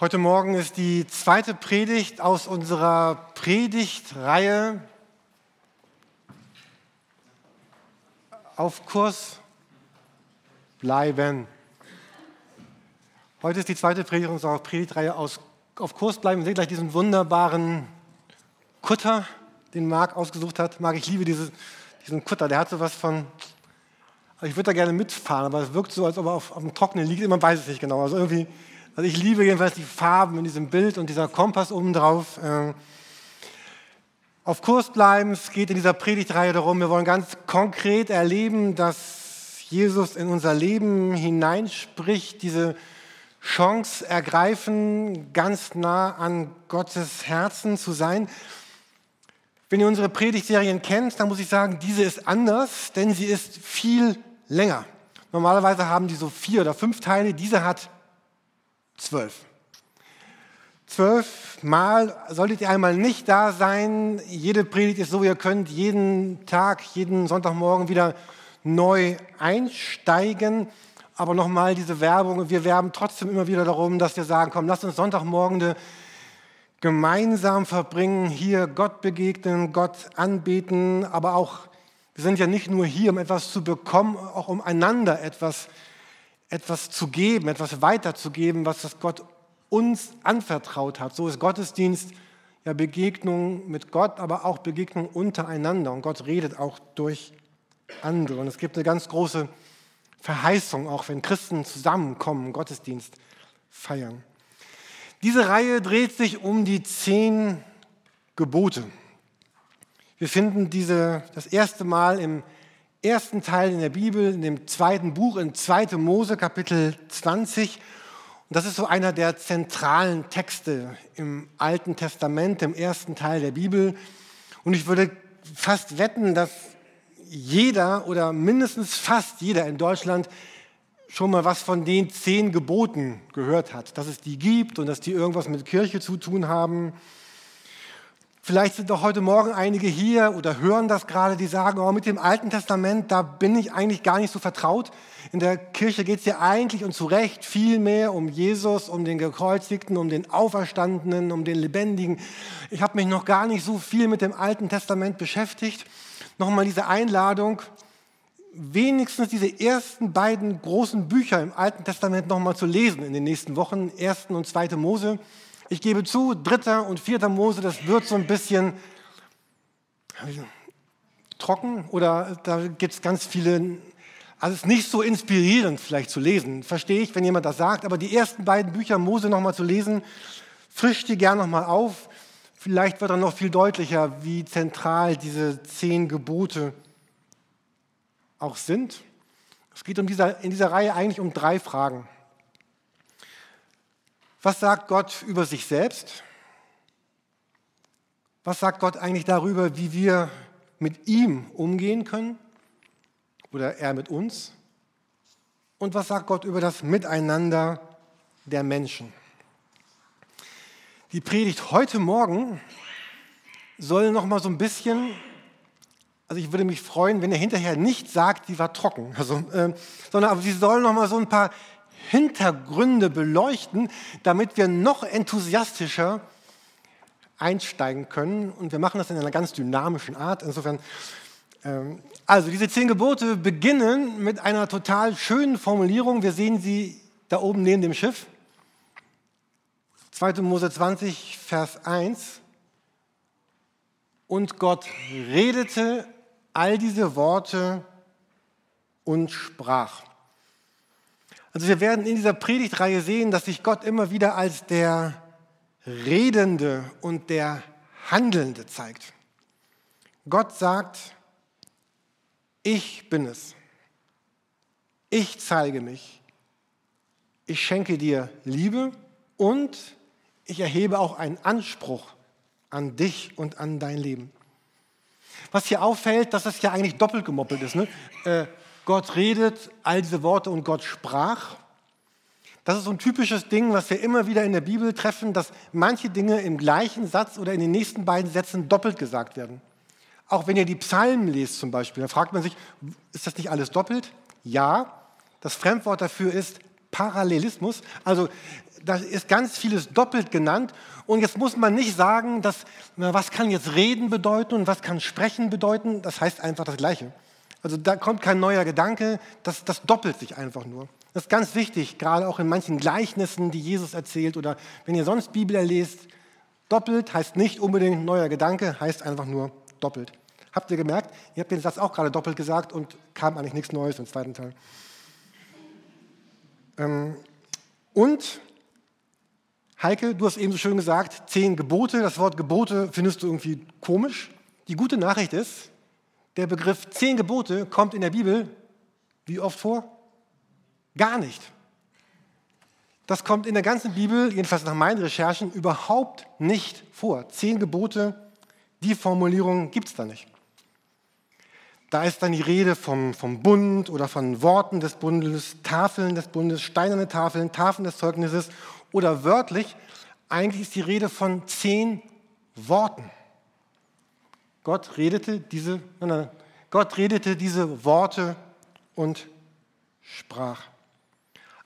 Heute Morgen ist die zweite Predigt aus unserer Predigtreihe auf Kurs bleiben. Heute ist die zweite Predigt unserer Predigtreihe aus, auf Kurs bleiben. Wir sehen gleich diesen wunderbaren Kutter, den Marc ausgesucht hat. Marc, ich liebe diese, diesen Kutter. Der hat so was von, ich würde da gerne mitfahren, aber es wirkt so, als ob er auf, auf dem Trockenen liegt. Man weiß es nicht genau. Also irgendwie also ich liebe jedenfalls die Farben in diesem Bild und dieser Kompass oben drauf. Äh, auf Kurs bleiben, es geht in dieser Predigtreihe darum, wir wollen ganz konkret erleben, dass Jesus in unser Leben hineinspricht, diese Chance ergreifen, ganz nah an Gottes Herzen zu sein. Wenn ihr unsere Predigtserien kennt, dann muss ich sagen, diese ist anders, denn sie ist viel länger. Normalerweise haben die so vier oder fünf Teile, diese hat Zwölf. Zwölf Mal solltet ihr einmal nicht da sein. Jede Predigt ist so, ihr könnt jeden Tag, jeden Sonntagmorgen wieder neu einsteigen. Aber nochmal diese Werbung, wir werben trotzdem immer wieder darum, dass wir sagen, komm, lasst uns Sonntagmorgen gemeinsam verbringen, hier Gott begegnen, Gott anbeten, aber auch, wir sind ja nicht nur hier, um etwas zu bekommen, auch um einander etwas zu etwas zu geben, etwas weiterzugeben, was das Gott uns anvertraut hat. So ist Gottesdienst ja Begegnung mit Gott, aber auch Begegnung untereinander. Und Gott redet auch durch andere. Und es gibt eine ganz große Verheißung, auch wenn Christen zusammenkommen, Gottesdienst feiern. Diese Reihe dreht sich um die zehn Gebote. Wir finden diese das erste Mal im ersten Teil in der Bibel, in dem zweiten Buch, in 2. Mose, Kapitel 20. Und das ist so einer der zentralen Texte im Alten Testament, im ersten Teil der Bibel. Und ich würde fast wetten, dass jeder oder mindestens fast jeder in Deutschland schon mal was von den zehn Geboten gehört hat, dass es die gibt und dass die irgendwas mit Kirche zu tun haben. Vielleicht sind doch heute Morgen einige hier oder hören das gerade, die sagen, oh, mit dem Alten Testament, da bin ich eigentlich gar nicht so vertraut. In der Kirche geht es ja eigentlich und zu Recht viel mehr um Jesus, um den Gekreuzigten, um den Auferstandenen, um den Lebendigen. Ich habe mich noch gar nicht so viel mit dem Alten Testament beschäftigt. Nochmal diese Einladung, wenigstens diese ersten beiden großen Bücher im Alten Testament nochmal zu lesen in den nächsten Wochen, ersten und zweite Mose. Ich gebe zu, dritter und vierter Mose, das wird so ein bisschen trocken oder da gibt es ganz viele, also es ist nicht so inspirierend vielleicht zu lesen, verstehe ich, wenn jemand das sagt, aber die ersten beiden Bücher Mose nochmal zu lesen, frisch die gern nochmal auf. Vielleicht wird dann noch viel deutlicher, wie zentral diese zehn Gebote auch sind. Es geht um dieser, in dieser Reihe eigentlich um drei Fragen. Was sagt Gott über sich selbst? Was sagt Gott eigentlich darüber, wie wir mit ihm umgehen können? Oder er mit uns? Und was sagt Gott über das Miteinander der Menschen? Die Predigt heute Morgen soll noch mal so ein bisschen, also ich würde mich freuen, wenn er hinterher nicht sagt, die war trocken, also, äh, sondern aber sie soll noch mal so ein paar Hintergründe beleuchten, damit wir noch enthusiastischer einsteigen können. Und wir machen das in einer ganz dynamischen Art. Insofern, ähm, also diese zehn Gebote beginnen mit einer total schönen Formulierung. Wir sehen sie da oben neben dem Schiff. 2. Mose 20, Vers 1. Und Gott redete all diese Worte und sprach. Also wir werden in dieser Predigtreihe sehen, dass sich Gott immer wieder als der Redende und der Handelnde zeigt. Gott sagt, ich bin es. Ich zeige mich. Ich schenke dir Liebe und ich erhebe auch einen Anspruch an dich und an dein Leben. Was hier auffällt, dass das ja eigentlich doppelt gemoppelt ist. Ne? Äh, Gott redet all diese Worte und Gott sprach. Das ist so ein typisches Ding, was wir immer wieder in der Bibel treffen, dass manche Dinge im gleichen Satz oder in den nächsten beiden Sätzen doppelt gesagt werden. Auch wenn ihr die Psalmen lest zum Beispiel, dann fragt man sich, ist das nicht alles doppelt? Ja, das Fremdwort dafür ist Parallelismus. Also da ist ganz vieles doppelt genannt. Und jetzt muss man nicht sagen, dass, na, was kann jetzt reden bedeuten und was kann sprechen bedeuten. Das heißt einfach das Gleiche. Also da kommt kein neuer Gedanke, das, das doppelt sich einfach nur. Das ist ganz wichtig, gerade auch in manchen Gleichnissen, die Jesus erzählt oder wenn ihr sonst Bibel lest. Doppelt heißt nicht unbedingt neuer Gedanke, heißt einfach nur doppelt. Habt ihr gemerkt? Ihr habt den Satz auch gerade doppelt gesagt und kam eigentlich nichts Neues im zweiten Teil. Ähm, und Heike, du hast eben so schön gesagt, zehn Gebote. Das Wort Gebote findest du irgendwie komisch. Die gute Nachricht ist, der Begriff zehn Gebote kommt in der Bibel wie oft vor? Gar nicht. Das kommt in der ganzen Bibel, jedenfalls nach meinen Recherchen, überhaupt nicht vor. Zehn Gebote, die Formulierung gibt es da nicht. Da ist dann die Rede vom, vom Bund oder von Worten des Bundes, Tafeln des Bundes, steinerne Tafeln, Tafeln des Zeugnisses oder wörtlich, eigentlich ist die Rede von zehn Worten. Gott redete diese, nein, nein, Gott redete diese Worte und sprach.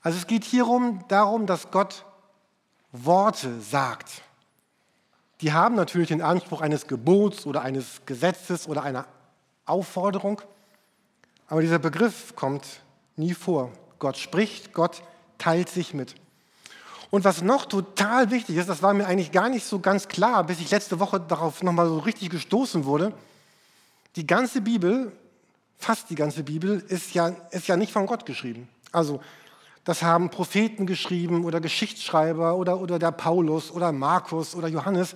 Also es geht hierum darum, dass Gott Worte sagt. Die haben natürlich den Anspruch eines Gebots oder eines Gesetzes oder einer Aufforderung, aber dieser Begriff kommt nie vor. Gott spricht, Gott teilt sich mit. Und was noch total wichtig ist, das war mir eigentlich gar nicht so ganz klar, bis ich letzte Woche darauf nochmal so richtig gestoßen wurde, die ganze Bibel, fast die ganze Bibel, ist ja, ist ja nicht von Gott geschrieben. Also das haben Propheten geschrieben oder Geschichtsschreiber oder, oder der Paulus oder Markus oder Johannes.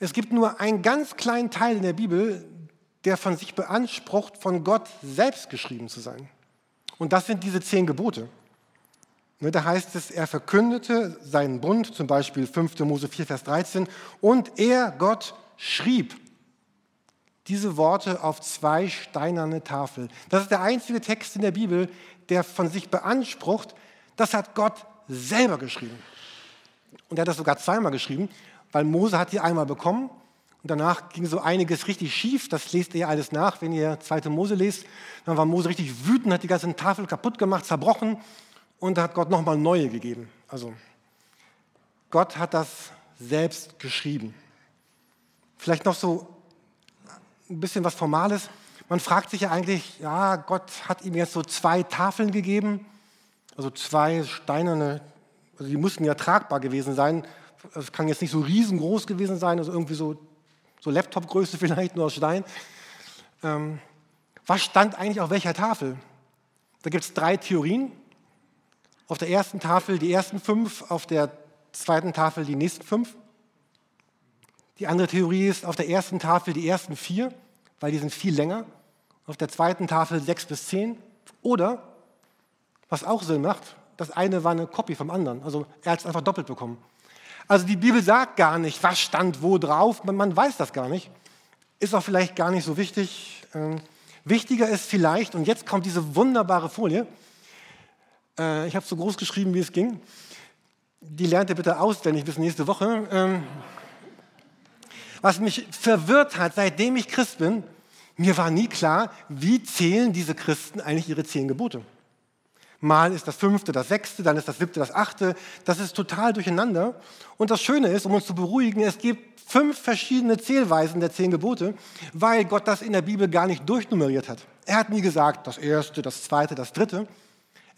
Es gibt nur einen ganz kleinen Teil in der Bibel, der von sich beansprucht, von Gott selbst geschrieben zu sein. Und das sind diese zehn Gebote. Ne, da heißt es, er verkündete seinen Bund, zum Beispiel 5. Mose 4, Vers 13, und er, Gott, schrieb diese Worte auf zwei steinerne Tafeln. Das ist der einzige Text in der Bibel, der von sich beansprucht, das hat Gott selber geschrieben. Und er hat das sogar zweimal geschrieben, weil Mose hat die einmal bekommen und danach ging so einiges richtig schief. Das lest ihr alles nach, wenn ihr 2. Mose lest. Dann war Mose richtig wütend, hat die ganze Tafel kaputt gemacht, zerbrochen und da hat Gott nochmal neue gegeben. Also Gott hat das selbst geschrieben. Vielleicht noch so ein bisschen was Formales. Man fragt sich ja eigentlich, ja, Gott hat ihm jetzt so zwei Tafeln gegeben, also zwei steinerne, also die mussten ja tragbar gewesen sein. Es kann jetzt nicht so riesengroß gewesen sein, also irgendwie so, so Laptop-Größe vielleicht nur aus Stein. Ähm, was stand eigentlich auf welcher Tafel? Da gibt es drei Theorien. Auf der ersten Tafel die ersten fünf, auf der zweiten Tafel die nächsten fünf. Die andere Theorie ist auf der ersten Tafel die ersten vier, weil die sind viel länger. Auf der zweiten Tafel sechs bis zehn. Oder, was auch Sinn macht, das eine war eine Kopie vom anderen. Also er hat es einfach doppelt bekommen. Also die Bibel sagt gar nicht, was stand wo drauf. Man, man weiß das gar nicht. Ist auch vielleicht gar nicht so wichtig. Ähm, wichtiger ist vielleicht, und jetzt kommt diese wunderbare Folie, äh, ich habe so groß geschrieben, wie es ging. Die lernt ihr bitte auswendig bis nächste Woche. Ähm, was mich verwirrt hat, seitdem ich Christ bin, mir war nie klar, wie zählen diese Christen eigentlich ihre zehn Gebote. Mal ist das fünfte, das sechste, dann ist das siebte, das achte. Das ist total durcheinander. Und das Schöne ist, um uns zu beruhigen, es gibt fünf verschiedene Zählweisen der zehn Gebote, weil Gott das in der Bibel gar nicht durchnummeriert hat. Er hat nie gesagt, das erste, das zweite, das dritte,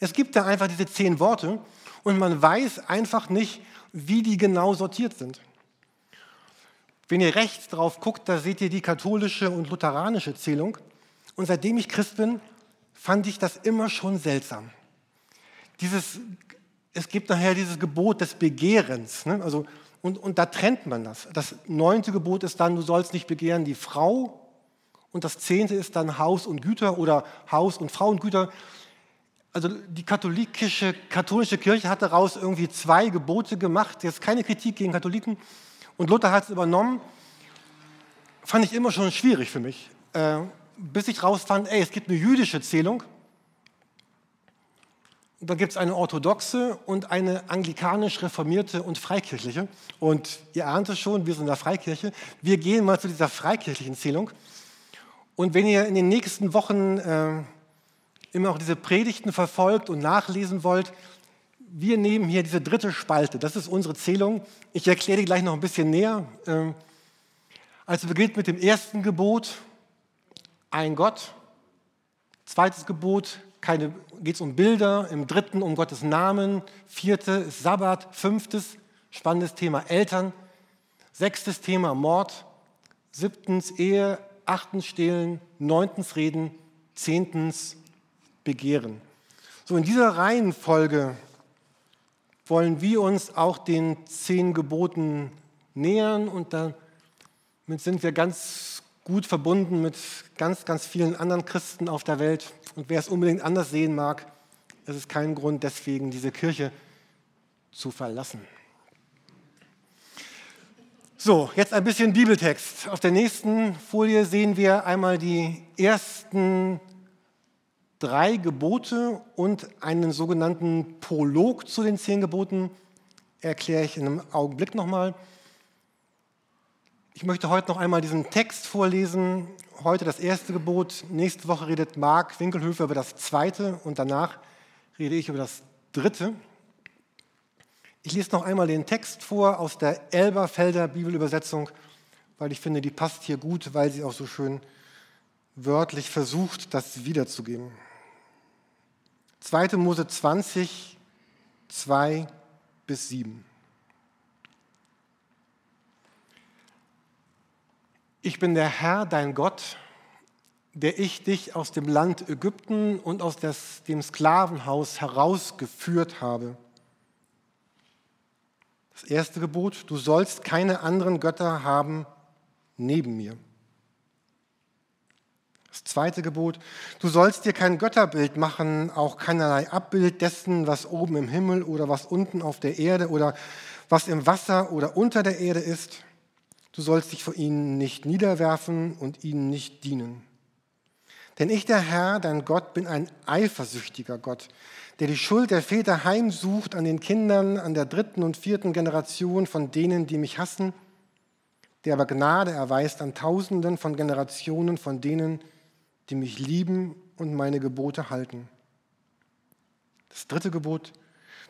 es gibt da einfach diese zehn Worte und man weiß einfach nicht, wie die genau sortiert sind. Wenn ihr rechts drauf guckt, da seht ihr die katholische und lutheranische Zählung. Und seitdem ich Christ bin, fand ich das immer schon seltsam. Dieses, es gibt nachher dieses Gebot des Begehrens. Ne? Also, und, und da trennt man das. Das neunte Gebot ist dann, du sollst nicht begehren die Frau. Und das zehnte ist dann Haus und Güter oder Haus und Frauengüter also die katholische, katholische Kirche hat daraus irgendwie zwei Gebote gemacht. Jetzt keine Kritik gegen Katholiken. Und Luther hat es übernommen. Fand ich immer schon schwierig für mich. Äh, bis ich rausfand, ey, es gibt eine jüdische Zählung. Da gibt es eine orthodoxe und eine anglikanisch-reformierte und freikirchliche. Und ihr ahnt es schon, wir sind in der Freikirche. Wir gehen mal zu dieser freikirchlichen Zählung. Und wenn ihr in den nächsten Wochen äh, immer auch diese Predigten verfolgt und nachlesen wollt, wir nehmen hier diese dritte Spalte, das ist unsere Zählung. Ich erkläre die gleich noch ein bisschen näher. Ähm, also beginnt mit dem ersten Gebot, ein Gott. Zweites Gebot, geht es um Bilder. Im dritten um Gottes Namen. Vierte ist Sabbat. Fünftes, spannendes Thema Eltern. Sechstes Thema Mord. Siebtens Ehe. Achtens Stehlen. Neuntens Reden. Zehntens Begehren. So in dieser Reihenfolge wollen wir uns auch den zehn Geboten nähern und damit sind wir ganz gut verbunden mit ganz, ganz vielen anderen Christen auf der Welt. Und wer es unbedingt anders sehen mag, es ist kein Grund deswegen, diese Kirche zu verlassen. So, jetzt ein bisschen Bibeltext. Auf der nächsten Folie sehen wir einmal die ersten drei Gebote und einen sogenannten Prolog zu den zehn Geboten. Erkläre ich in einem Augenblick nochmal. Ich möchte heute noch einmal diesen Text vorlesen. Heute das erste Gebot. Nächste Woche redet Marc Winkelhöfer über das zweite und danach rede ich über das dritte. Ich lese noch einmal den Text vor aus der Elberfelder Bibelübersetzung, weil ich finde, die passt hier gut, weil sie auch so schön wörtlich versucht, das wiederzugeben. 2. Mose 20, 2 bis 7. Ich bin der Herr, dein Gott, der ich dich aus dem Land Ägypten und aus des, dem Sklavenhaus herausgeführt habe. Das erste Gebot, du sollst keine anderen Götter haben neben mir. Das zweite Gebot, du sollst dir kein Götterbild machen, auch keinerlei Abbild dessen, was oben im Himmel oder was unten auf der Erde oder was im Wasser oder unter der Erde ist. Du sollst dich vor ihnen nicht niederwerfen und ihnen nicht dienen. Denn ich, der Herr, dein Gott, bin ein eifersüchtiger Gott, der die Schuld der Väter heimsucht an den Kindern, an der dritten und vierten Generation von denen, die mich hassen, der aber Gnade erweist an Tausenden von Generationen von denen, die die mich lieben und meine Gebote halten. Das dritte Gebot,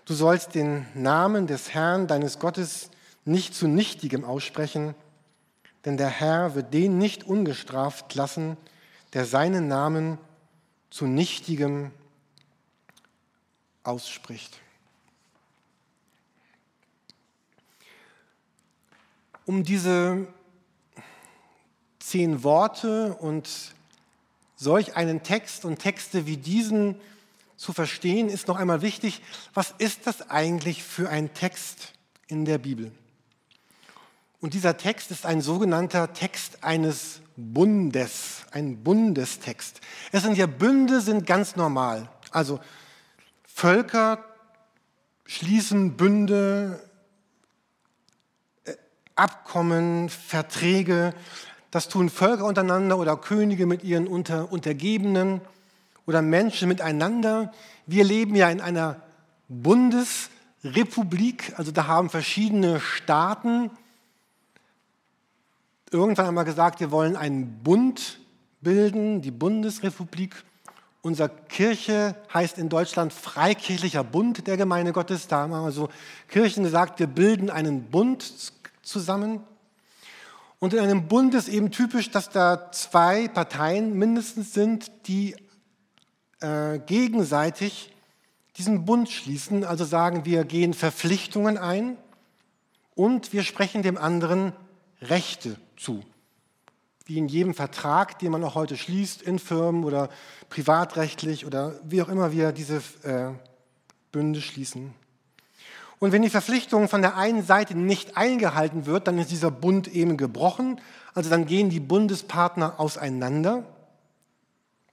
du sollst den Namen des Herrn, deines Gottes, nicht zu nichtigem aussprechen, denn der Herr wird den nicht ungestraft lassen, der seinen Namen zu nichtigem ausspricht. Um diese zehn Worte und Solch einen Text und Texte wie diesen zu verstehen, ist noch einmal wichtig, was ist das eigentlich für ein Text in der Bibel? Und dieser Text ist ein sogenannter Text eines Bundes, ein Bundestext. Es sind ja Bünde, sind ganz normal. Also Völker schließen Bünde, äh, Abkommen, Verträge, das tun Völker untereinander oder Könige mit ihren Unter Untergebenen oder Menschen miteinander. Wir leben ja in einer Bundesrepublik, also da haben verschiedene Staaten irgendwann einmal gesagt, wir wollen einen Bund bilden, die Bundesrepublik. Unsere Kirche heißt in Deutschland Freikirchlicher Bund der Gemeinde Gottes. Da haben also Kirchen gesagt, wir bilden einen Bund zusammen. Und in einem Bund ist eben typisch, dass da zwei Parteien mindestens sind, die äh, gegenseitig diesen Bund schließen, also sagen, wir gehen Verpflichtungen ein und wir sprechen dem anderen Rechte zu. Wie in jedem Vertrag, den man auch heute schließt, in Firmen oder privatrechtlich oder wie auch immer wir diese äh, Bünde schließen. Und wenn die Verpflichtung von der einen Seite nicht eingehalten wird, dann ist dieser Bund eben gebrochen. Also dann gehen die Bundespartner auseinander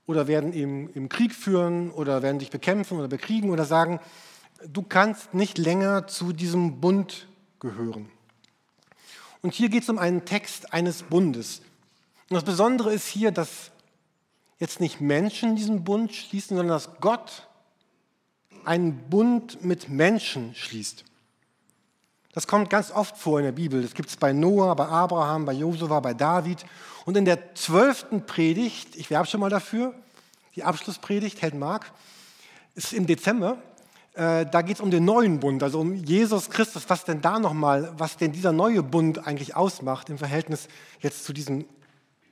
oder werden eben im Krieg führen oder werden sich bekämpfen oder bekriegen oder sagen, du kannst nicht länger zu diesem Bund gehören. Und hier geht es um einen Text eines Bundes. Und das Besondere ist hier, dass jetzt nicht Menschen diesen Bund schließen, sondern dass Gott einen Bund mit Menschen schließt. Das kommt ganz oft vor in der Bibel. Das gibt es bei Noah, bei Abraham, bei Josua, bei David. Und in der zwölften Predigt, ich werbe schon mal dafür, die Abschlusspredigt, hält Mark, ist im Dezember, Äh, da geht es um den neuen Bund, also um Jesus Christus, was denn da nochmal, was denn dieser neue Bund eigentlich ausmacht im Verhältnis jetzt zu diesem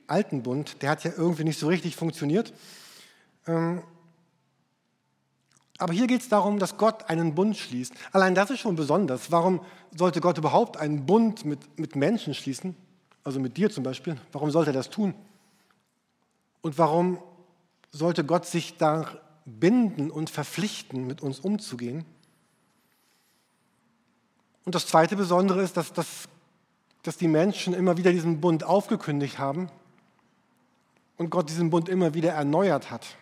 alten Bund. Der hat ja irgendwie nicht so richtig funktioniert. Ähm, aber hier geht es darum, dass Gott einen Bund schließt. Allein das ist schon besonders. Warum sollte Gott überhaupt einen Bund mit, mit Menschen schließen? Also mit dir zum Beispiel. Warum sollte er das tun? Und warum sollte Gott sich da binden und verpflichten, mit uns umzugehen. Und das zweite Besondere ist, dass, dass, dass die Menschen immer wieder diesen Bund aufgekündigt haben und Gott diesen Bund immer wieder erneuert hat,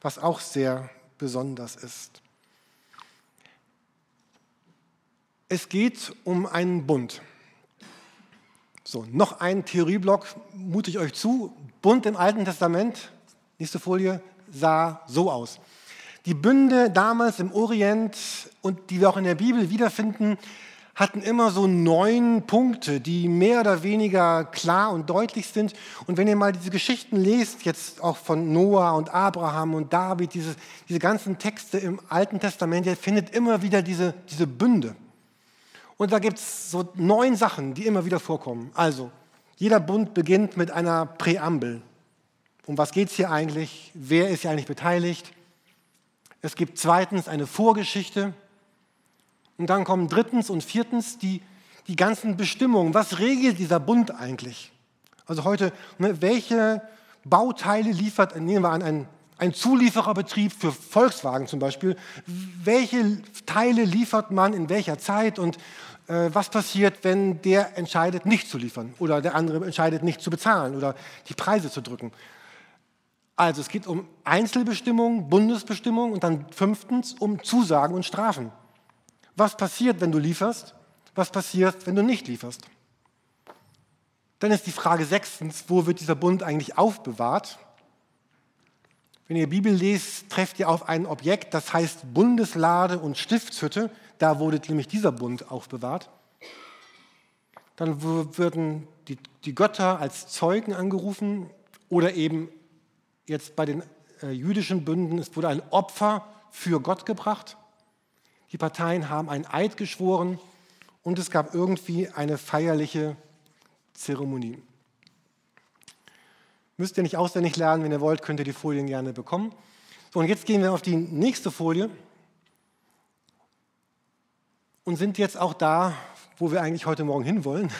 was auch sehr besonders ist. Es geht um einen Bund. So, noch ein Theorieblock, mute ich euch zu. Bund im Alten Testament, nächste Folie, sah so aus. Die Bünde damals im Orient und die wir auch in der Bibel wiederfinden, hatten immer so neun Punkte, die mehr oder weniger klar und deutlich sind. Und wenn ihr mal diese Geschichten lest, jetzt auch von Noah und Abraham und David, diese, diese ganzen Texte im Alten Testament, ihr findet immer wieder diese, diese Bünde. Und da gibt es so neun Sachen, die immer wieder vorkommen. Also, jeder Bund beginnt mit einer Präambel. Um was geht es hier eigentlich? Wer ist hier eigentlich beteiligt? Es gibt zweitens eine Vorgeschichte. Und dann kommen drittens und viertens die, die ganzen Bestimmungen. Was regelt dieser Bund eigentlich? Also heute, ne, welche Bauteile liefert, nehmen wir an, ein, ein Zuliefererbetrieb für Volkswagen zum Beispiel, welche Teile liefert man in welcher Zeit und äh, was passiert, wenn der entscheidet, nicht zu liefern oder der andere entscheidet, nicht zu bezahlen oder die Preise zu drücken. Also es geht um Einzelbestimmungen, Bundesbestimmungen und dann fünftens um Zusagen und Strafen. Was passiert, wenn du lieferst? Was passiert, wenn du nicht lieferst? Dann ist die Frage sechstens, wo wird dieser Bund eigentlich aufbewahrt? Wenn ihr Bibel lest, trefft ihr auf ein Objekt, das heißt Bundeslade und Stiftshütte. Da wurde nämlich dieser Bund aufbewahrt. Dann würden die, die Götter als Zeugen angerufen oder eben jetzt bei den äh, jüdischen Bünden, es wurde ein Opfer für Gott gebracht. Die Parteien haben einen Eid geschworen und es gab irgendwie eine feierliche Zeremonie. Müsst ihr nicht auswendig lernen, wenn ihr wollt, könnt ihr die Folien gerne bekommen. So, und jetzt gehen wir auf die nächste Folie und sind jetzt auch da, wo wir eigentlich heute Morgen hinwollen.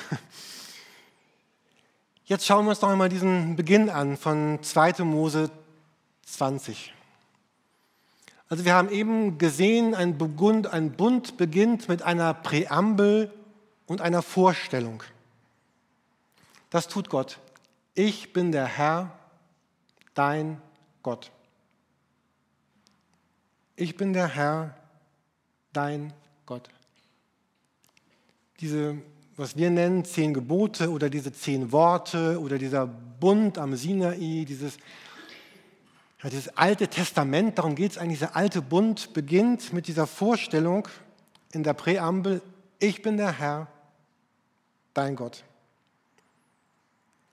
Jetzt schauen wir uns doch einmal diesen Beginn an von 2. Mose 20. Also wir haben eben gesehen, ein, Bund, ein Bund beginnt mit einer Präambel und einer Vorstellung. Das tut Gott. Ich bin der Herr, dein Gott. Ich bin der Herr, dein Gott. Diese was wir nennen zehn Gebote oder diese zehn Worte oder dieser Bund am Sinai, dieses, ja, dieses alte Testament, darum geht es eigentlich, dieser alte Bund beginnt mit dieser Vorstellung in der Präambel, ich bin der Herr, dein Gott.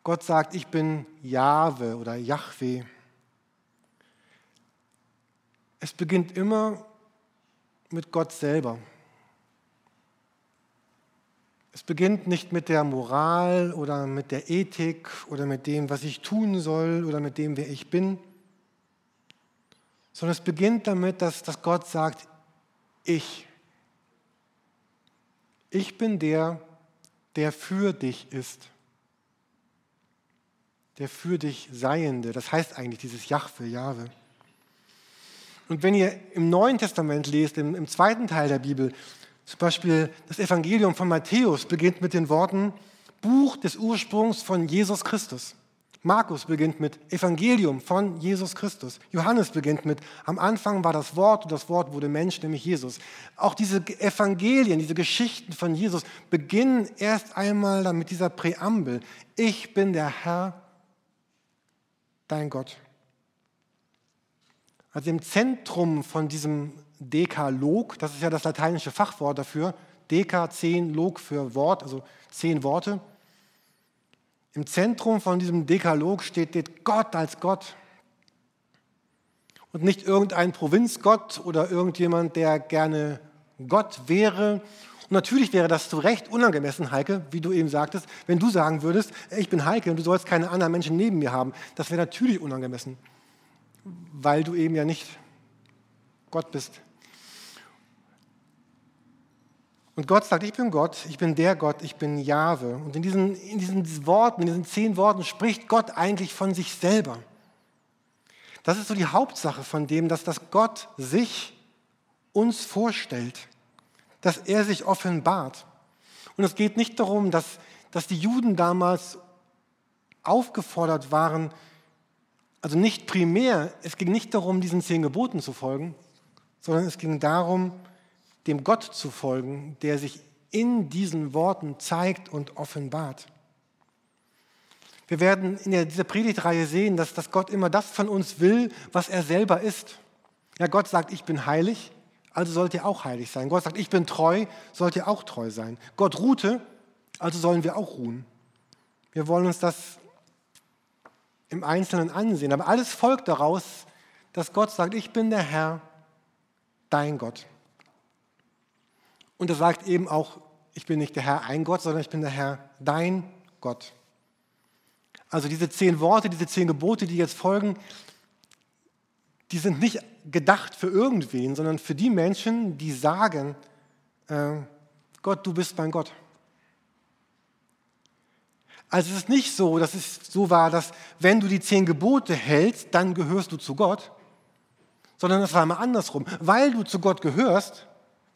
Gott sagt, ich bin Jahwe oder Yahweh. Es beginnt immer mit Gott selber. Es beginnt nicht mit der Moral oder mit der Ethik oder mit dem, was ich tun soll oder mit dem, wer ich bin, sondern es beginnt damit, dass, dass Gott sagt, ich. Ich bin der, der für dich ist. Der für dich Seiende. Das heißt eigentlich dieses Jahwe, Jahwe. Und wenn ihr im Neuen Testament lest, im, im zweiten Teil der Bibel, zum Beispiel das Evangelium von Matthäus beginnt mit den Worten Buch des Ursprungs von Jesus Christus. Markus beginnt mit Evangelium von Jesus Christus. Johannes beginnt mit Am Anfang war das Wort und das Wort wurde Mensch, nämlich Jesus. Auch diese Evangelien, diese Geschichten von Jesus beginnen erst einmal mit dieser Präambel. Ich bin der Herr, dein Gott. Also im Zentrum von diesem Dekalog, das ist ja das lateinische Fachwort dafür, Deka, zehn, Log für Wort, also zehn Worte. Im Zentrum von diesem Dekalog steht Gott als Gott. und nicht irgendein Provinzgott oder irgendjemand, der gerne Gott wäre. Und natürlich wäre das zu Recht unangemessen, Heike, wie du eben sagtest, wenn du sagen würdest, ich bin Heike und du sollst keine anderen Menschen neben mir haben. Das wäre natürlich unangemessen, weil du eben ja nicht Gott bist. Und Gott sagt, ich bin Gott, ich bin der Gott, ich bin Jahwe. Und in diesen, in diesen Worten, in diesen zehn Worten spricht Gott eigentlich von sich selber. Das ist so die Hauptsache von dem, dass das Gott sich uns vorstellt, dass er sich offenbart. Und es geht nicht darum, dass, dass die Juden damals aufgefordert waren, also nicht primär, es ging nicht darum, diesen zehn Geboten zu folgen, sondern es ging darum, dem Gott zu folgen, der sich in diesen Worten zeigt und offenbart. Wir werden in dieser Predigtreihe sehen, dass, dass Gott immer das von uns will, was er selber ist. Ja, Gott sagt, ich bin heilig, also sollt ihr auch heilig sein. Gott sagt, ich bin treu, sollt ihr auch treu sein. Gott ruhte, also sollen wir auch ruhen. Wir wollen uns das im Einzelnen ansehen. Aber alles folgt daraus, dass Gott sagt, ich bin der Herr, dein Gott. Und er sagt eben auch, ich bin nicht der Herr ein Gott, sondern ich bin der Herr dein Gott. Also diese zehn Worte, diese zehn Gebote, die jetzt folgen, die sind nicht gedacht für irgendwen, sondern für die Menschen, die sagen, äh, Gott, du bist mein Gott. Also es ist nicht so, dass es so war, dass wenn du die zehn Gebote hältst, dann gehörst du zu Gott, sondern es war immer andersrum. Weil du zu Gott gehörst,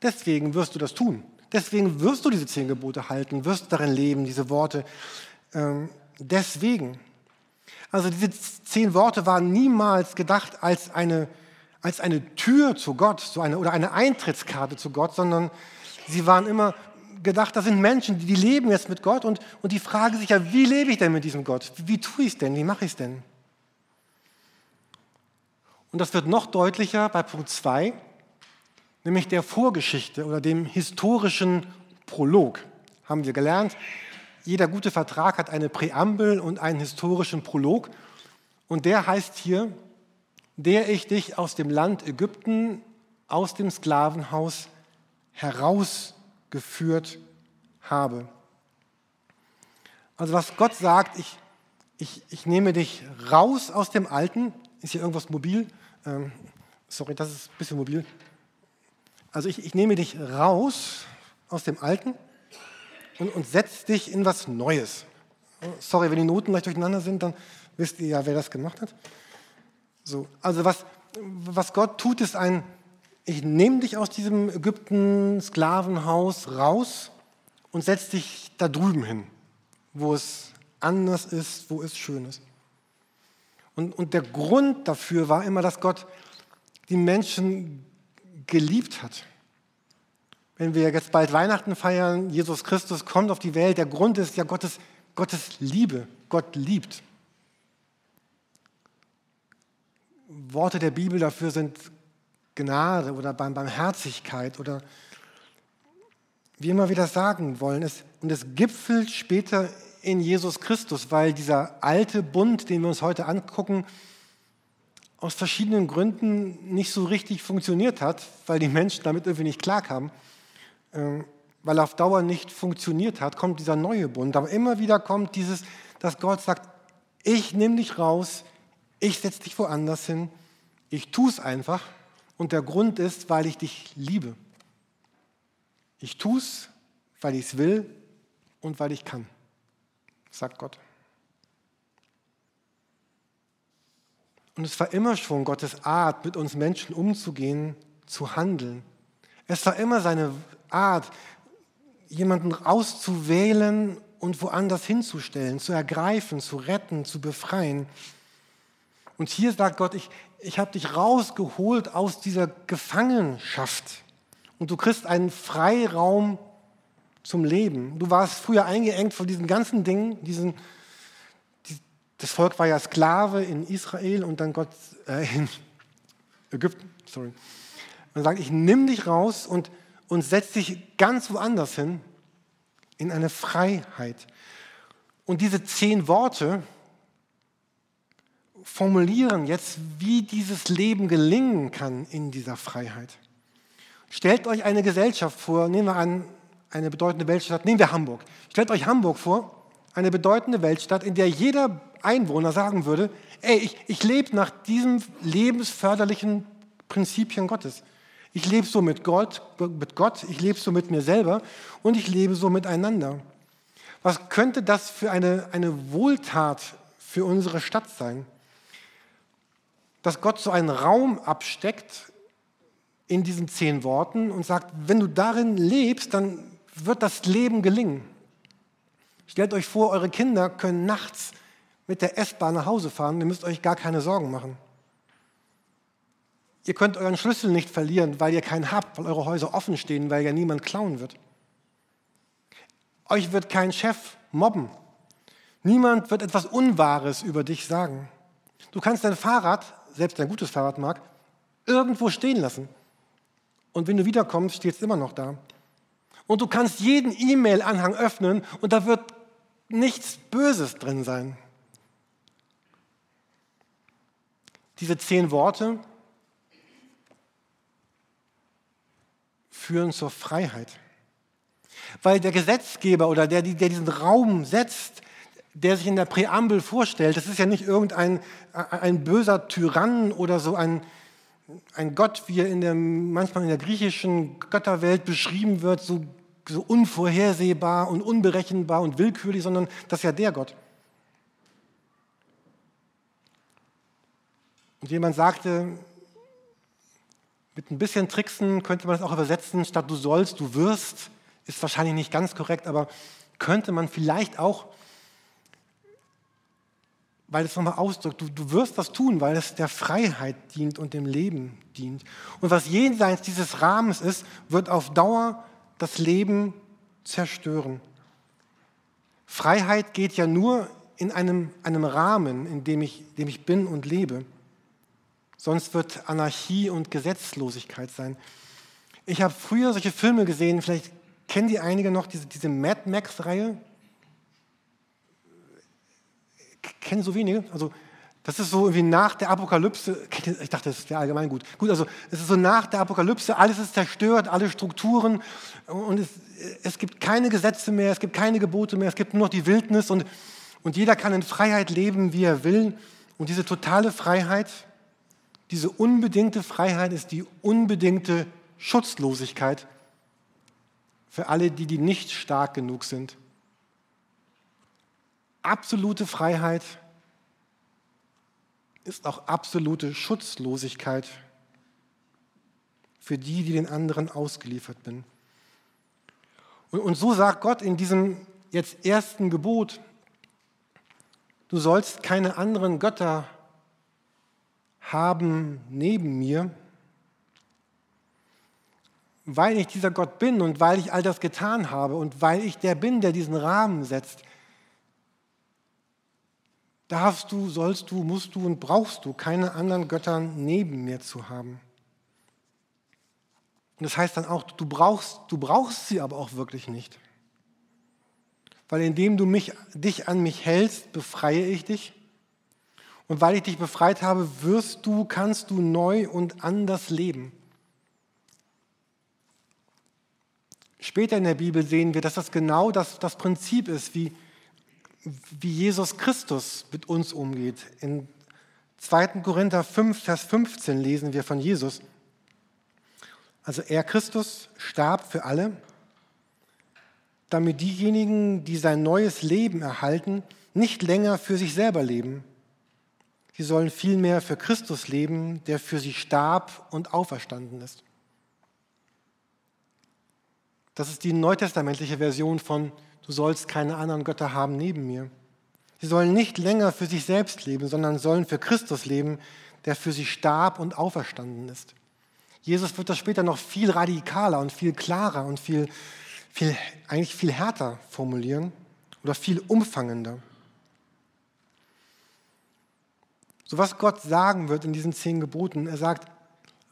Deswegen wirst du das tun. Deswegen wirst du diese zehn Gebote halten, wirst darin leben, diese Worte. Ähm, deswegen. Also diese zehn Worte waren niemals gedacht als eine, als eine Tür zu Gott so eine, oder eine Eintrittskarte zu Gott, sondern sie waren immer gedacht, das sind Menschen, die, leben jetzt mit Gott und, und die fragen sich ja, wie lebe ich denn mit diesem Gott? Wie tue ich es denn? Wie mache ich es denn? Und das wird noch deutlicher bei Punkt 2 nämlich der Vorgeschichte oder dem historischen Prolog. Haben wir gelernt, jeder gute Vertrag hat eine Präambel und einen historischen Prolog. Und der heißt hier, der ich dich aus dem Land Ägypten, aus dem Sklavenhaus herausgeführt habe. Also was Gott sagt, ich, ich, ich nehme dich raus aus dem Alten. Ist hier irgendwas mobil? Ähm, sorry, das ist ein bisschen mobil. Also ich, ich nehme dich raus aus dem Alten und, und setze dich in was Neues. Sorry, wenn die Noten leicht durcheinander sind, dann wisst ihr ja, wer das gemacht hat. So, also was, was Gott tut, ist ein, ich nehme dich aus diesem Ägypten-Sklavenhaus raus und setze dich da drüben hin, wo es anders ist, wo es schön ist. Und, und der Grund dafür war immer, dass Gott die Menschen geliebt hat. Wenn wir jetzt bald Weihnachten feiern, Jesus Christus kommt auf die Welt, der Grund ist ja Gottes, Gottes Liebe. Gott liebt. Worte der Bibel dafür sind Gnade oder Barmherzigkeit oder wie immer wir das sagen wollen. Und es gipfelt später in Jesus Christus, weil dieser alte Bund, den wir uns heute angucken, aus verschiedenen Gründen nicht so richtig funktioniert hat, weil die Menschen damit irgendwie nicht klarkamen, äh, weil er auf Dauer nicht funktioniert hat, kommt dieser neue Bund. Aber immer wieder kommt dieses, dass Gott sagt, ich nehme dich raus, ich setze dich woanders hin, ich tue es einfach und der Grund ist, weil ich dich liebe. Ich tue es, weil ich es will und weil ich kann, sagt Gott. Und es war immer schon Gottes Art, mit uns Menschen umzugehen, zu handeln. Es war immer seine Art, jemanden auszuwählen und woanders hinzustellen, zu ergreifen, zu retten, zu befreien. Und hier sagt Gott, ich, ich habe dich rausgeholt aus dieser Gefangenschaft. Und du kriegst einen Freiraum zum Leben. Du warst früher eingeengt von diesen ganzen Dingen, diesen das Volk war ja Sklave in Israel und dann Gott äh, in Ägypten, sorry. Und sagt, ich nimm dich raus und, und setz dich ganz woanders hin, in eine Freiheit. Und diese zehn Worte formulieren jetzt, wie dieses Leben gelingen kann in dieser Freiheit. Stellt euch eine Gesellschaft vor, nehmen wir an, eine bedeutende Weltstadt, nehmen wir Hamburg. Stellt euch Hamburg vor, eine bedeutende Weltstadt, in der jeder Einwohner sagen würde, ey, ich, ich lebe nach diesem lebensförderlichen Prinzipien Gottes. Ich lebe so mit Gott, mit Gott, ich lebe so mit mir selber und ich lebe so miteinander. Was könnte das für eine, eine Wohltat für unsere Stadt sein? Dass Gott so einen Raum absteckt in diesen zehn Worten und sagt, wenn du darin lebst, dann wird das Leben gelingen. Stellt euch vor, eure Kinder können nachts mit der S-Bahn nach Hause fahren, ihr müsst euch gar keine Sorgen machen. Ihr könnt euren Schlüssel nicht verlieren, weil ihr keinen habt, weil eure Häuser offen stehen, weil ja niemand klauen wird. Euch wird kein Chef mobben. Niemand wird etwas Unwahres über dich sagen. Du kannst dein Fahrrad, selbst dein gutes Fahrrad mag, irgendwo stehen lassen. Und wenn du wiederkommst, steht es immer noch da. Und du kannst jeden E-Mail-Anhang öffnen und da wird nichts Böses drin sein. Diese zehn Worte führen zur Freiheit. Weil der Gesetzgeber oder der, der diesen Raum setzt, der sich in der Präambel vorstellt, das ist ja nicht irgendein ein böser Tyrann oder so ein, ein Gott, wie er in der, manchmal in der griechischen Götterwelt beschrieben wird, so, so unvorhersehbar und unberechenbar und willkürlich, sondern das ist ja der Gott. Und jemand sagte, mit ein bisschen Tricksen könnte man es auch übersetzen, statt du sollst, du wirst, ist wahrscheinlich nicht ganz korrekt, aber könnte man vielleicht auch, weil es nochmal ausdrückt, du, du wirst das tun, weil es der Freiheit dient und dem Leben dient. Und was jenseits dieses Rahmens ist, wird auf Dauer das Leben zerstören. Freiheit geht ja nur in einem, einem Rahmen, in dem ich, dem ich bin und lebe. Sonst wird Anarchie und Gesetzlosigkeit sein. Ich habe früher solche Filme gesehen, vielleicht kennen die einige noch, diese, diese Mad Max-Reihe. Kennen so wenige? Also, das ist so wie nach der Apokalypse. Ich dachte, das wäre allgemein gut. Gut, also, es ist so nach der Apokalypse, alles ist zerstört, alle Strukturen und es, es gibt keine Gesetze mehr, es gibt keine Gebote mehr, es gibt nur noch die Wildnis und, und jeder kann in Freiheit leben, wie er will. Und diese totale Freiheit, diese unbedingte Freiheit ist die unbedingte Schutzlosigkeit für alle, die, die nicht stark genug sind. Absolute Freiheit ist auch absolute Schutzlosigkeit für die, die den anderen ausgeliefert. Und, und so sagt Gott in diesem jetzt ersten Gebot, du sollst keine anderen Götter haben neben mir, weil ich dieser Gott bin und weil ich all das getan habe und weil ich der bin, der diesen Rahmen setzt, darfst du, sollst du, musst du und brauchst du keine anderen Götter neben mir zu haben. Und das heißt dann auch, du brauchst, du brauchst sie aber auch wirklich nicht. Weil indem du mich, dich an mich hältst, befreie ich dich und weil ich dich befreit habe, wirst du, kannst du neu und anders leben. Später in der Bibel sehen wir, dass das genau das, das Prinzip ist, wie, wie Jesus Christus mit uns umgeht. In 2. Korinther 5, Vers 15 lesen wir von Jesus. Also er, Christus, starb für alle, damit diejenigen, die sein neues Leben erhalten, nicht länger für sich selber leben Sie sollen vielmehr für Christus leben, der für sie starb und auferstanden ist. Das ist die neutestamentliche Version von Du sollst keine anderen Götter haben neben mir. Sie sollen nicht länger für sich selbst leben, sondern sollen für Christus leben, der für sie starb und auferstanden ist. Jesus wird das später noch viel radikaler und viel klarer und viel, viel, eigentlich viel härter formulieren oder viel umfangender. So was Gott sagen wird in diesen zehn Geboten, er sagt,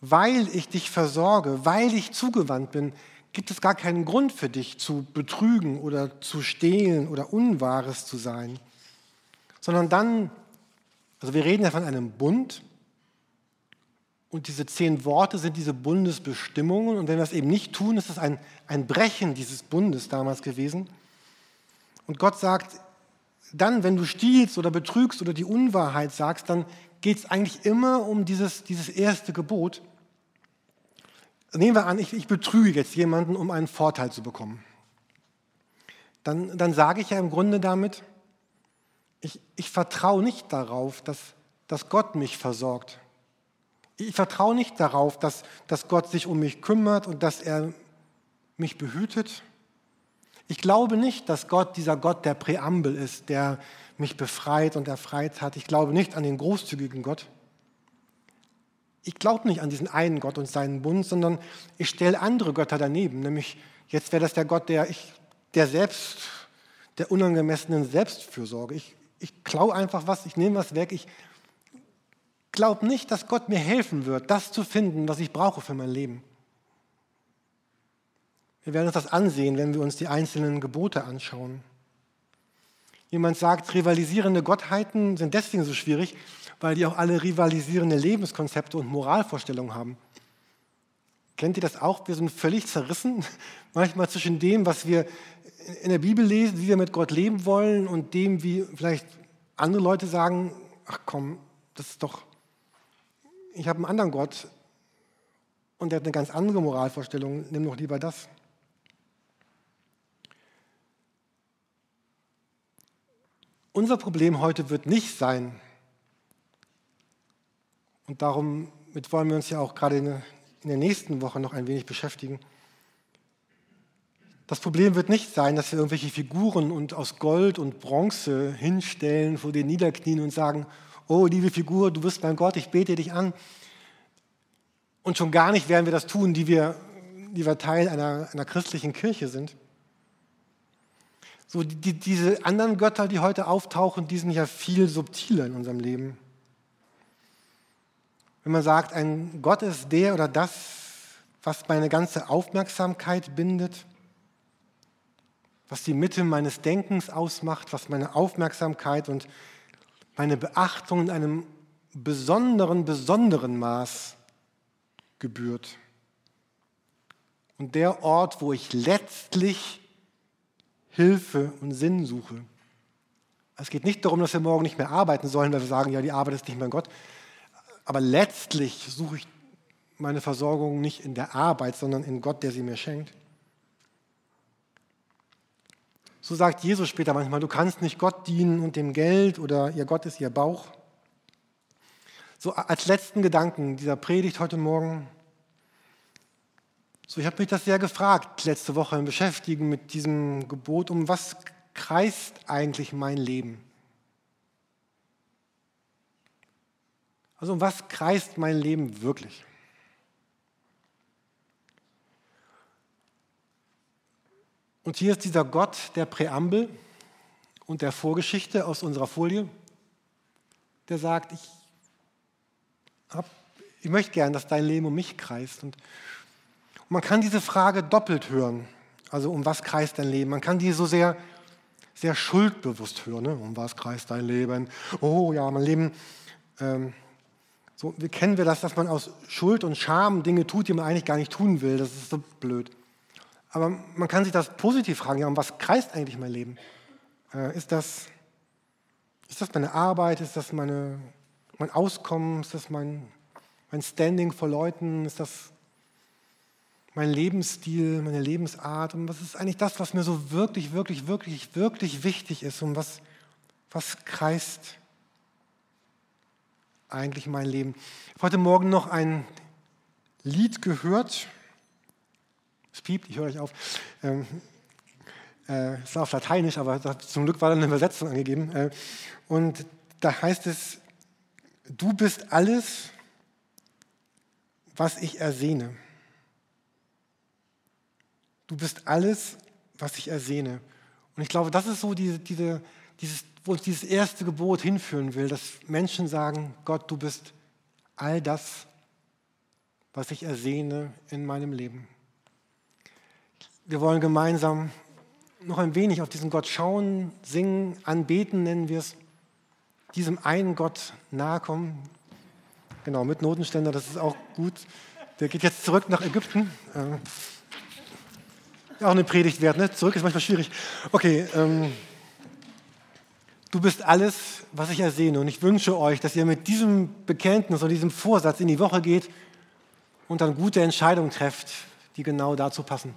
weil ich dich versorge, weil ich zugewandt bin, gibt es gar keinen Grund für dich zu betrügen oder zu stehlen oder Unwahres zu sein, sondern dann, Also wir reden ja von einem Bund und diese zehn Worte sind diese Bundesbestimmungen und wenn wir es eben nicht tun, ist es ein, ein Brechen dieses Bundes damals gewesen. Und Gott sagt, dann, wenn du stiehlst oder betrügst oder die Unwahrheit sagst, dann geht es eigentlich immer um dieses, dieses erste Gebot. Nehmen wir an, ich, ich betrüge jetzt jemanden, um einen Vorteil zu bekommen. Dann, dann sage ich ja im Grunde damit, ich, ich vertraue nicht darauf, dass, dass Gott mich versorgt. Ich vertraue nicht darauf, dass, dass Gott sich um mich kümmert und dass er mich behütet. Ich glaube nicht, dass Gott dieser Gott der Präambel ist, der mich befreit und erfreit hat. Ich glaube nicht an den großzügigen Gott. Ich glaube nicht an diesen einen Gott und seinen Bund, sondern ich stelle andere Götter daneben. Nämlich jetzt wäre das der Gott der, ich, der selbst, der unangemessenen Selbstfürsorge. Ich, ich klaue einfach was, ich nehme was weg, ich glaube nicht, dass Gott mir helfen wird, das zu finden, was ich brauche für mein Leben. Wir werden uns das ansehen, wenn wir uns die einzelnen Gebote anschauen. Jemand sagt, rivalisierende Gottheiten sind deswegen so schwierig, weil die auch alle rivalisierende Lebenskonzepte und Moralvorstellungen haben. Kennt ihr das auch? Wir sind völlig zerrissen, manchmal zwischen dem, was wir in der Bibel lesen, wie wir mit Gott leben wollen, und dem, wie vielleicht andere Leute sagen, ach komm, das ist doch, ich habe einen anderen Gott und der hat eine ganz andere Moralvorstellung, nimm doch lieber das. Unser Problem heute wird nicht sein, und darum mit wollen wir uns ja auch gerade in der nächsten Woche noch ein wenig beschäftigen. Das Problem wird nicht sein, dass wir irgendwelche Figuren und aus Gold und Bronze hinstellen, vor den niederknien und sagen, oh liebe Figur, du bist mein Gott, ich bete dich an. Und schon gar nicht werden wir das tun, die wir, die wir Teil einer, einer christlichen Kirche sind. So, die, diese anderen Götter, die heute auftauchen, die sind ja viel subtiler in unserem Leben. Wenn man sagt, ein Gott ist der oder das, was meine ganze Aufmerksamkeit bindet, was die Mitte meines Denkens ausmacht, was meine Aufmerksamkeit und meine Beachtung in einem besonderen, besonderen Maß gebührt. Und der Ort, wo ich letztlich Hilfe und Sinn suche. Es geht nicht darum, dass wir morgen nicht mehr arbeiten sollen, weil wir sagen, ja, die Arbeit ist nicht mein Gott, aber letztlich suche ich meine Versorgung nicht in der Arbeit, sondern in Gott, der sie mir schenkt. So sagt Jesus später manchmal, du kannst nicht Gott dienen und dem Geld oder ihr Gott ist ihr Bauch. So als letzten Gedanken dieser Predigt heute Morgen. So, ich habe mich das sehr gefragt letzte Woche im Beschäftigen mit diesem Gebot, um was kreist eigentlich mein Leben? Also um was kreist mein Leben wirklich? Und hier ist dieser Gott der Präambel und der Vorgeschichte aus unserer Folie, der sagt, ich, hab, ich möchte gern, dass dein Leben um mich kreist. Und, man kann diese Frage doppelt hören. Also um was kreist dein Leben? Man kann die so sehr, sehr schuldbewusst hören. Ne? Um was kreist dein Leben? Oh ja, mein Leben ähm, so, kennen wir das, dass man aus Schuld und Scham Dinge tut, die man eigentlich gar nicht tun will? Das ist so blöd. Aber man kann sich das positiv fragen, ja, um was kreist eigentlich mein Leben? Äh, ist, das, ist das meine Arbeit? Ist das meine, mein Auskommen? Ist das mein, mein Standing vor Leuten? Ist das mein Lebensstil, meine Lebensart? Und was ist eigentlich das, was mir so wirklich, wirklich, wirklich, wirklich wichtig ist? Und was, was kreist eigentlich mein Leben? Ich habe heute Morgen noch ein Lied gehört. Es piept, ich höre euch auf. Ähm, äh, es war auf Lateinisch, aber zum Glück war da eine Übersetzung angegeben. Äh, und da heißt es, du bist alles, was ich ersehne. Du bist alles, was ich ersehne. Und ich glaube, das ist so diese, diese, dieses wo uns dieses erste Gebot hinführen will, dass Menschen sagen, Gott, du bist all das, was ich ersehne in meinem Leben. Wir wollen gemeinsam noch ein wenig auf diesen Gott schauen, singen, anbeten nennen wir es. diesem einen Gott nahe kommen. Genau, mit Notenständer, das ist auch gut. Der geht jetzt zurück nach Ägypten. Auch eine Predigt wert, ne? Zurück ist manchmal schwierig. Okay, ähm, du bist alles, was ich ersehne. Und ich wünsche euch, dass ihr mit diesem Bekenntnis oder diesem Vorsatz in die Woche geht und dann gute Entscheidungen trefft, die genau dazu passen.